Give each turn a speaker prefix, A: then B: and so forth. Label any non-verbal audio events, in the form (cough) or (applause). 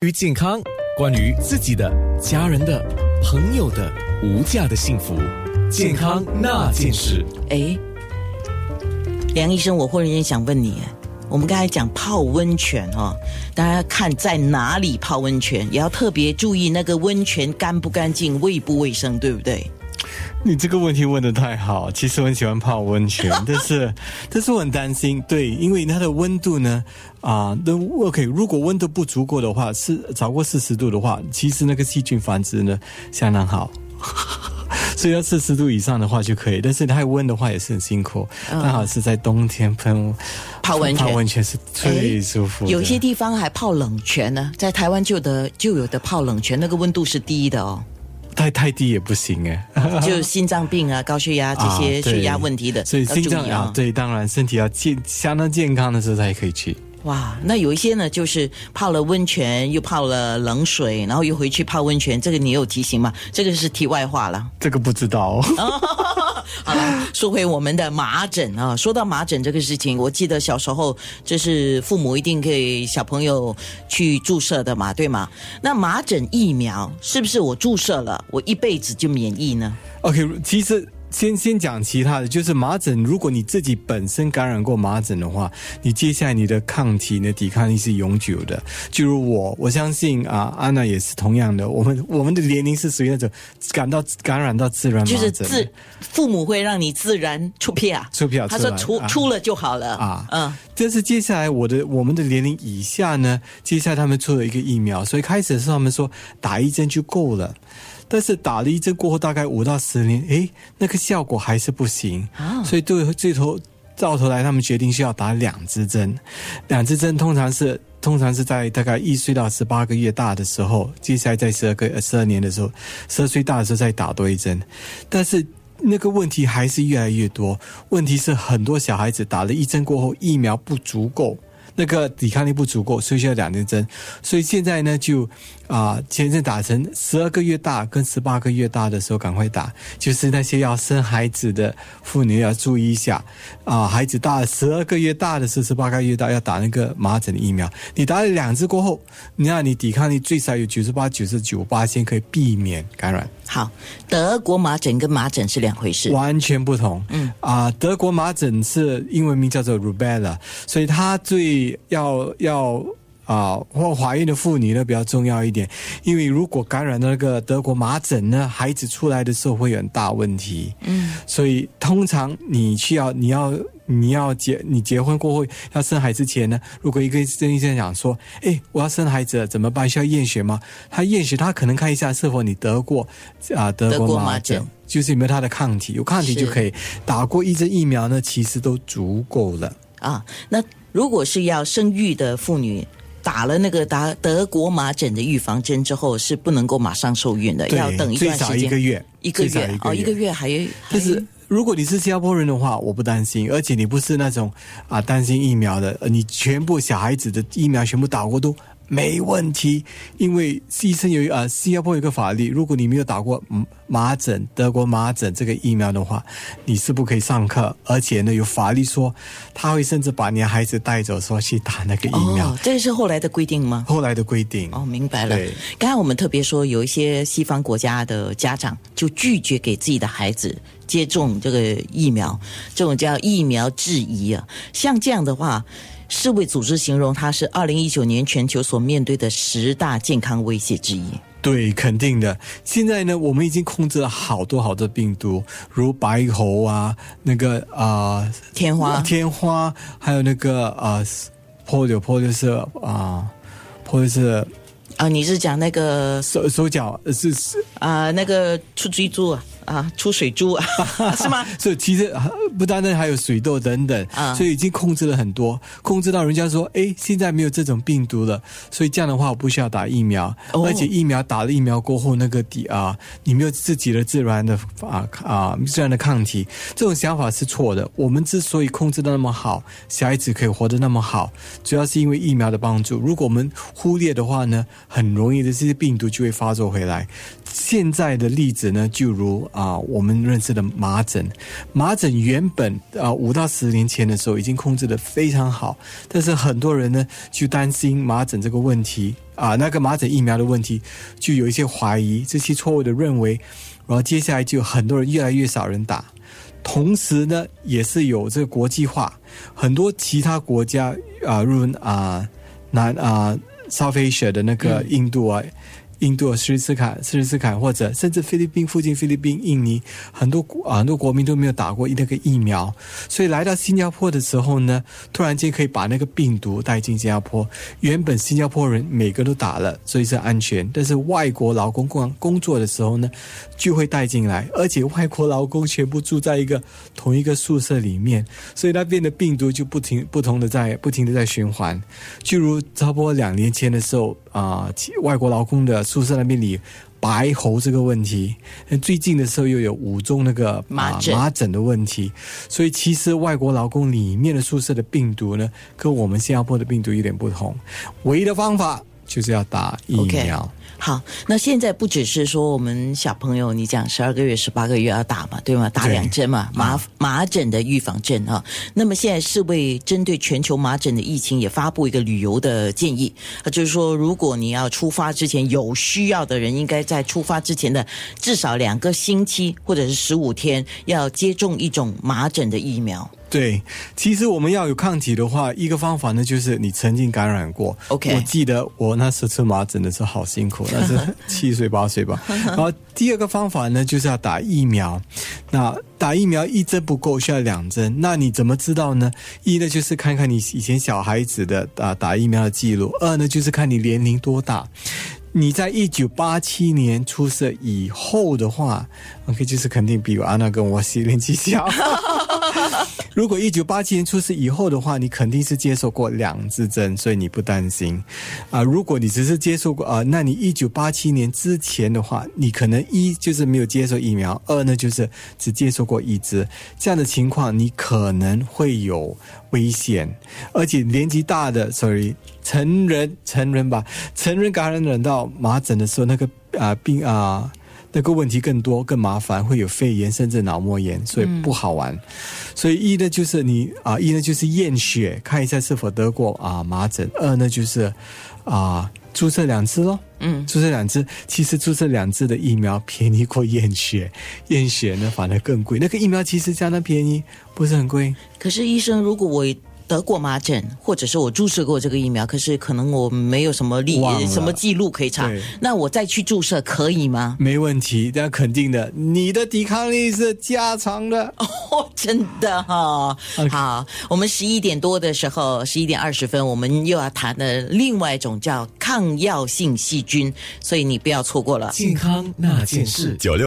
A: 关于健康，关于自己的、家人的、朋友的无价的幸福，健康那件事。
B: 哎，梁医生，我忽然间想问你，我们刚才讲泡温泉哦，大家看在哪里泡温泉，也要特别注意那个温泉干不干净、卫不卫生，对不对？
C: 你这个问题问的太好，其实我很喜欢泡温泉，(laughs) 但是但是我很担心，对，因为它的温度呢，啊，都 OK，如果温度不足够的话，是超过四十度的话，其实那个细菌繁殖呢相当好，(laughs) 所以要四十度以上的话就可以，但是太温的话也是很辛苦，刚好是在冬天喷
B: 泡温泉。
C: 泡温泉是最舒服的，
B: 有些地方还泡冷泉呢，在台湾就的就有的泡冷泉，那个温度是低的哦，
C: 太太低也不行哎。(laughs)
B: 就心脏病啊、高血压这些血压问题的，
C: 所以心脏啊，对，当然身体要健相当健康的时候才可以去。
B: 哇，那有一些呢，就是泡了温泉，又泡了冷水，然后又回去泡温泉，这个你有提醒吗？这个是题外话了。
C: 这个不知道、(laughs)
B: 好了，说回我们的麻疹啊，说到麻疹这个事情，我记得小时候就是父母一定给小朋友去注射的嘛，对吗？那麻疹疫苗是不是我注射了，我一辈子就免疫呢
C: ？OK，其实先先讲其他的，就是麻疹。如果你自己本身感染过麻疹的话，你接下来你的抗体、你的抵抗力是永久的。就如我，我相信啊，安娜也是同样的。我们我们的年龄是属于那种感到感染到自然麻疹，
B: 就是自父母会让你自然出片啊，
C: 出票
B: 他说
C: 出啊
B: 出出了就好了
C: 啊
B: 嗯。
C: 但是接下来我的我们的年龄以下呢，接下来他们出了一个疫苗，所以开始的时候他们说打一针就够了，但是打了一针过后，大概五到十年，诶，那个效果还是不行，
B: 啊
C: 所以最最头到头来，他们决定需要打两支针，两支针通常是。通常是在大概一岁到十八个月大的时候，接下来在十二个十二年的时候，十二岁大的时候再打多一针，但是那个问题还是越来越多。问题是很多小孩子打了一针过后，疫苗不足够，那个抵抗力不足够，所以需要两针针。所以现在呢，就啊、前阵打成十二个月大跟十八个月大的时候赶快打，就是那些要生孩子的妇女要注意一下啊、孩子大十二个月大的是十八个月大要打那个麻疹的疫苗。你打了两次过后，你看你抵抗力最少有九十八、九十九八，先可以避免感染。
B: 好，德国麻疹跟麻疹是两回事。
C: 完全不同。
B: 嗯
C: 啊、德国麻疹是英文名叫做 rubella，所以它最要要。啊，或怀孕的妇女呢比较重要一点，因为如果感染那个德国麻疹呢，孩子出来的时候会有很大问题。
B: 嗯，
C: 所以通常你需要你要你要结你结婚过后要生孩子前呢，如果一个跟医生讲说，哎，我要生孩子了怎么办？需要验血吗？他验血，他可能看一下是否你得过啊、德
B: 德国
C: 国麻
B: 麻疹
C: 疹。就是有没有他的抗体，有抗体就可以打过一针疫苗呢，其实都足够了。
B: 啊，那如果是要生育的妇女。打了那个打德国麻疹的预防针之后，是不能够马上受孕的，要等一
C: 最少
B: 段时间，
C: 一个月，
B: 一个
C: 最少
B: 月哦，一个月还有，
C: 但是如果你是新加坡人的话，我不担心，而且你不是那种啊担心疫苗的，你全部小孩子的疫苗全部打过都没问题，因为医生有啊新加坡有一个法律，如果你没有打过嗯麻疹德国麻疹这个疫苗的话，你是不可以上课，而且呢有法律说他会甚至把你的孩子带走说去打那个疫苗，
B: 哦，这个是后来的规定吗？
C: 后来的规定
B: 哦，明白了
C: 对。
B: 刚才我们特别说，有一些西方国家的家长就拒绝给自己的孩子接种这个疫苗，这种叫疫苗质疑啊。像这样的话，世卫组织形容它是二零一九年全球所面对的十大健康威胁之一。
C: 对，肯定的。现在呢，我们已经控制了好多好多病毒，如白喉啊，那个啊、
B: 天花
C: 天花，还有那个啊，polio polio 是啊，polio 是
B: 啊，你是讲那个
C: 手手脚呃是是，
B: 啊那个出追猪啊啊出水珠啊 (laughs) 是吗？
C: 所以其实呃不单单还有水痘等等，
B: 啊
C: 所以已经控制了很多，控制到人家说，哎，现在没有这种病毒了，所以这样的话我不需要打疫苗，
B: 哦
C: 而且疫苗打了疫苗过后，那个底啊，你没有自己的自然的啊啊自然的抗体，这种想法是错的。我们之所以控制的那么好，小孩子可以活得那么好，主要是因为疫苗的帮助。如果我们忽略的话呢，很容易的这些病毒就会发作回来。现在的例子呢，就如啊、我们认识的麻疹，麻疹原本啊五到十年前的时候已经控制的非常好，但是很多人呢就担心麻疹这个问题啊那个麻疹疫苗的问题，就有一些怀疑，这些错误的认为，然后接下来就很多人越来越少人打。同时呢，也是有这个国际化，很多其他国家啊，如啊南啊 South Asia 的那个印度啊。印度、斯里斯卡、斯里斯卡，或者甚至菲律宾附近、菲律宾、印尼，很多很多国民都没有打过那个疫苗，所以来到新加坡的时候呢，突然间可以把那个病毒带进新加坡。原本新加坡人每个都打了，所以是安全。但是外国劳工工工作的时候呢，就会带进来，而且外国劳工全部住在一个同一个宿舍里面，所以那边的病毒就不停不同的在不停的在循环。就如差不多两年前的时候啊，外国劳工的。宿舍那边里白喉这个问题，最近的时候又有五宗那个
B: 麻疹
C: 麻疹的问题，所以其实外国劳工里面的宿舍的病毒呢，跟我们新加坡的病毒有点不同，唯一的方法就是要打疫苗。
B: 好，那现在不只是说我们小朋友，你讲十二个月、十八个月要打嘛，对吗？打两针嘛，麻麻疹的预防针啊。那么现在是为针对全球麻疹的疫情也发布一个旅游的建议，啊，就是说如果你要出发之前有需要的人，应该在出发之前的至少两个星期或者是十五天要接种一种麻疹的疫苗。
C: 对，其实我们要有抗体的话，一个方法呢就是你曾经感染过。
B: OK，
C: 我记得我那时吃麻疹的时候好辛苦，(laughs) 那是七岁八岁吧。(laughs) 然后第二个方法呢就是要打疫苗。那打疫苗一针不够，需要两针。那你怎么知道呢？一呢就是看看你以前小孩子的打打疫苗的记录；二呢就是看你年龄多大。你在一九八七年出生以后的话，OK，就是肯定比安娜跟我年纪小。(laughs) (laughs) 如果一九八七年出生以后的话，你肯定是接受过两支针，所以你不担心。啊，如果你只是接受过啊，那你一九八七年之前的话，你可能一就是没有接受疫苗，二呢就是只接受过一支。这样的情况，你可能会有危险，而且年纪大的，sorry。成人成人吧，成人感染到麻疹的时候，那个啊病啊那个问题更多更麻烦，会有肺炎甚至脑膜炎，所以不好玩。所以一呢就是你啊一呢就是验血看一下是否得过啊麻疹，二呢就是啊注射两支咯。嗯，注射两支，其实注射两支的疫苗便宜过验血，验血呢反而更贵。那个疫苗其实相当便宜，不是很贵。
B: 可是医生，如果我。得过麻疹，或者是我注射过这个疫苗，可是可能我没有什么历什么记录可以查，那我再去注射可以吗？
C: 没问题，那肯定的。你的抵抗力是加强的 (laughs)
B: 哦，真的哈。好，我们十一点多的时候，十一点二十分，我们又要谈的另外一种叫抗药性细菌，所以你不要错过了。
A: 健康那件事，九六。